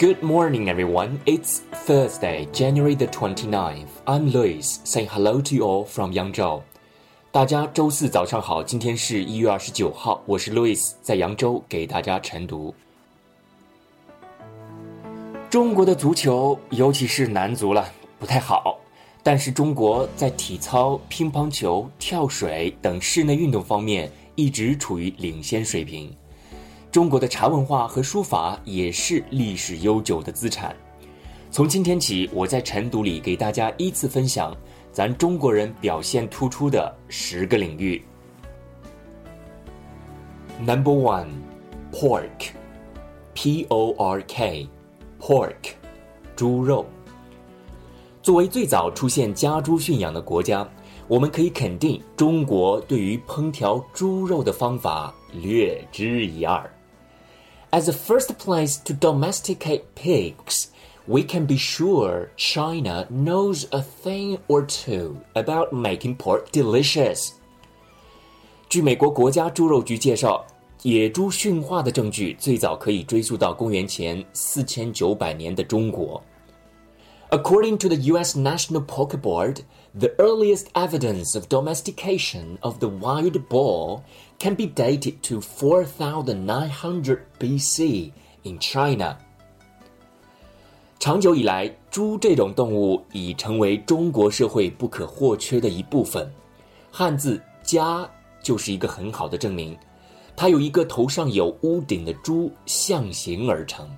Good morning, everyone. It's Thursday, January the 29th. I'm Louis, saying hello to you all from Yangzhou. 大家周四早上好，今天是一月二十九号，我是 Louis，在扬州给大家晨读。中国的足球，尤其是男足了，不太好。但是中国在体操、乒乓球、跳水等室内运动方面一直处于领先水平。中国的茶文化和书法也是历史悠久的资产。从今天起，我在晨读里给大家依次分享咱中国人表现突出的十个领域。Number one, pork, P-O-R-K, pork，猪肉。作为最早出现家猪驯养的国家，我们可以肯定，中国对于烹调猪肉的方法略知一二。As the first place to domesticate pigs, we can be sure China knows a thing or two about making pork delicious. 据美国国家猪肉局介绍，野猪驯化的证据最早可以追溯到公元前四千九百年的中国。 According to the U.S. National Pork Board, the earliest evidence of domestication of the wild boar can be dated to 4900 BC in China. 长久以来，猪这种动物已成为中国社会不可或缺的一部分。汉字“家”就是一个很好的证明，它由一个头上有屋顶的猪象形而成。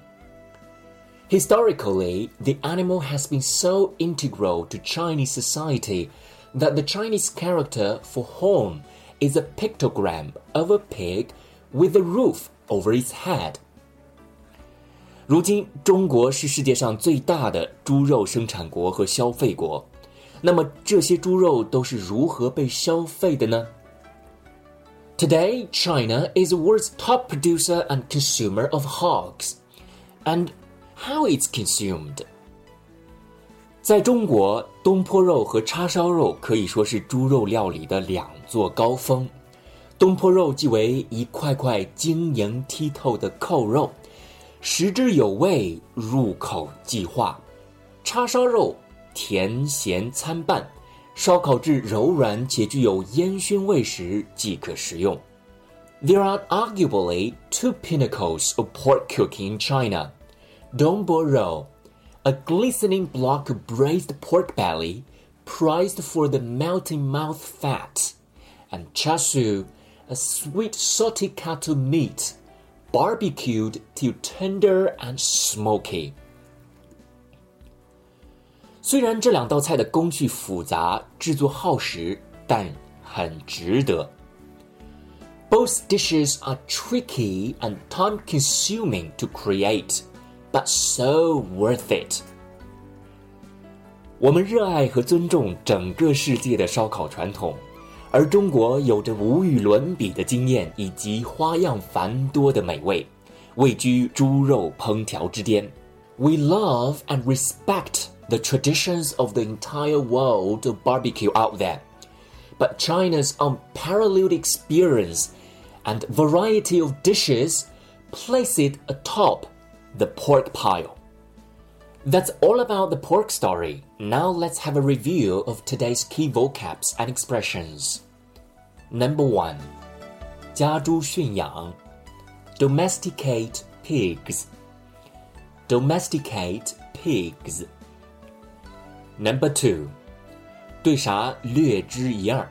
Historically, the animal has been so integral to Chinese society that the Chinese character for home is a pictogram of a pig with a roof over its head. 如今，中国是世界上最大的猪肉生产国和消费国。那么，这些猪肉都是如何被消费的呢？Today, China is the world's top producer and consumer of hogs, and how it's consumed. 在中国，东坡肉和叉烧肉可以说是猪肉料理的两座高峰。东坡肉即为一块块晶莹剔透的扣肉，食之有味，入口即化；叉烧肉甜咸参半，烧烤至柔软且具有烟熏味时即可食用。There are arguably two pinnacles of pork cooking in China. dongbo rou, a glistening block of braised pork belly, prized for the melting mouth fat, and char siu, a sweet salty cattle meat, barbecued till tender and smoky. 虽然这两道菜的工序复杂，制作耗时，但很值得。Both dishes are tricky and time consuming to create but so worth it。我们热爱和尊重整个世界的烧烤传统，而中国有着无与伦比的经验以及花样繁多的美味，位居猪肉烹调之巅。We love and respect the traditions of the entire world of barbecue out there, but China's unparalleled experience and variety of dishes place it atop the pork pile. That's all about the pork story. Now let's have a review of today's key vocabs and expressions. Number one, 家猪驯养 domesticate pigs. Domesticate pigs. Number two, 对啥略知一二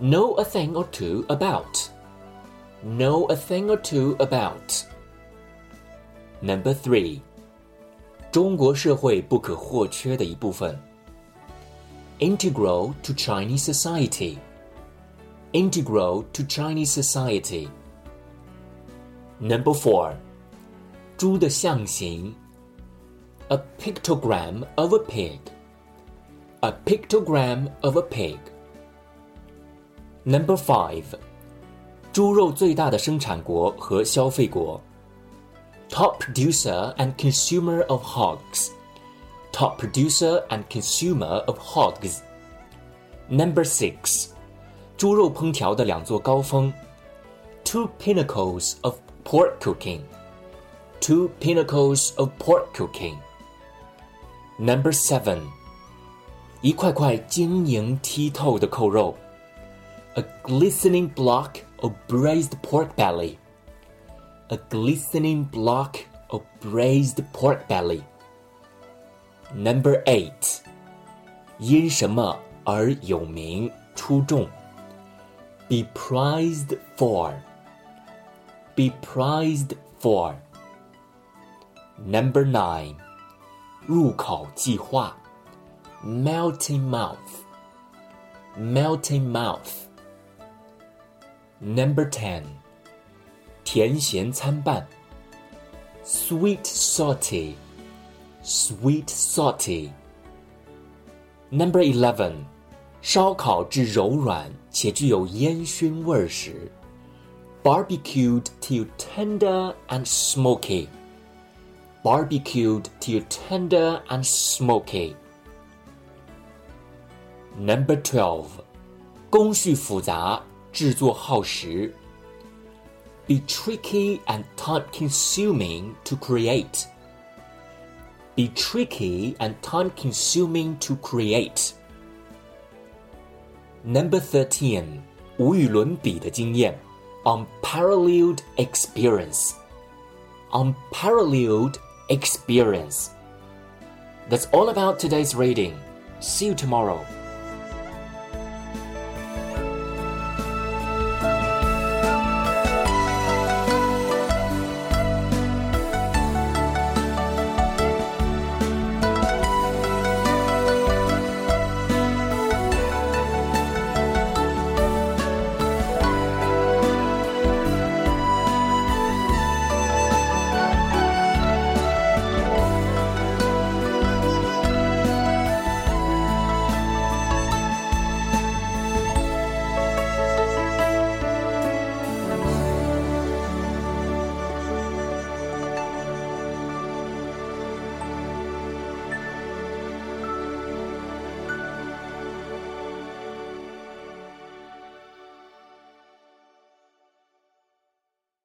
know a thing or two about. Know a thing or two about. Number three，中国社会不可或缺的一部分。Integral to Chinese society. Integral to Chinese society. Number four，猪的象形。A pictogram of a pig. A pictogram of a pig. Number five，猪肉最大的生产国和消费国。 top producer and consumer of hogs. Top producer and consumer of hogs. Number six，猪肉烹调的两座高峰。Two pinnacles of pork cooking. two pinnacles of pork cooking. Number seven. 一块块晶莹剔透的扣肉，a glistening block of braised pork belly. A glistening block of braised pork belly. Number eight. 因什么而有名出众？Be prized for. Be prized for. Number nine. 入口即化，melting mouth, melting mouth. Number ten. 甜咸参半，sweet salty, sweet salty. Number eleven. 烧烤至柔软且具有烟熏味时，barbecued till tender and smoky barbecued till tender and smoky. Number twelve，工序复杂，制作耗时。 Be tricky and time-consuming to create. Be tricky and time-consuming to create. Number thirteen，无与伦比的经验，unparalleled experience. Unparalleled experience. That's all about today's reading. See you tomorrow.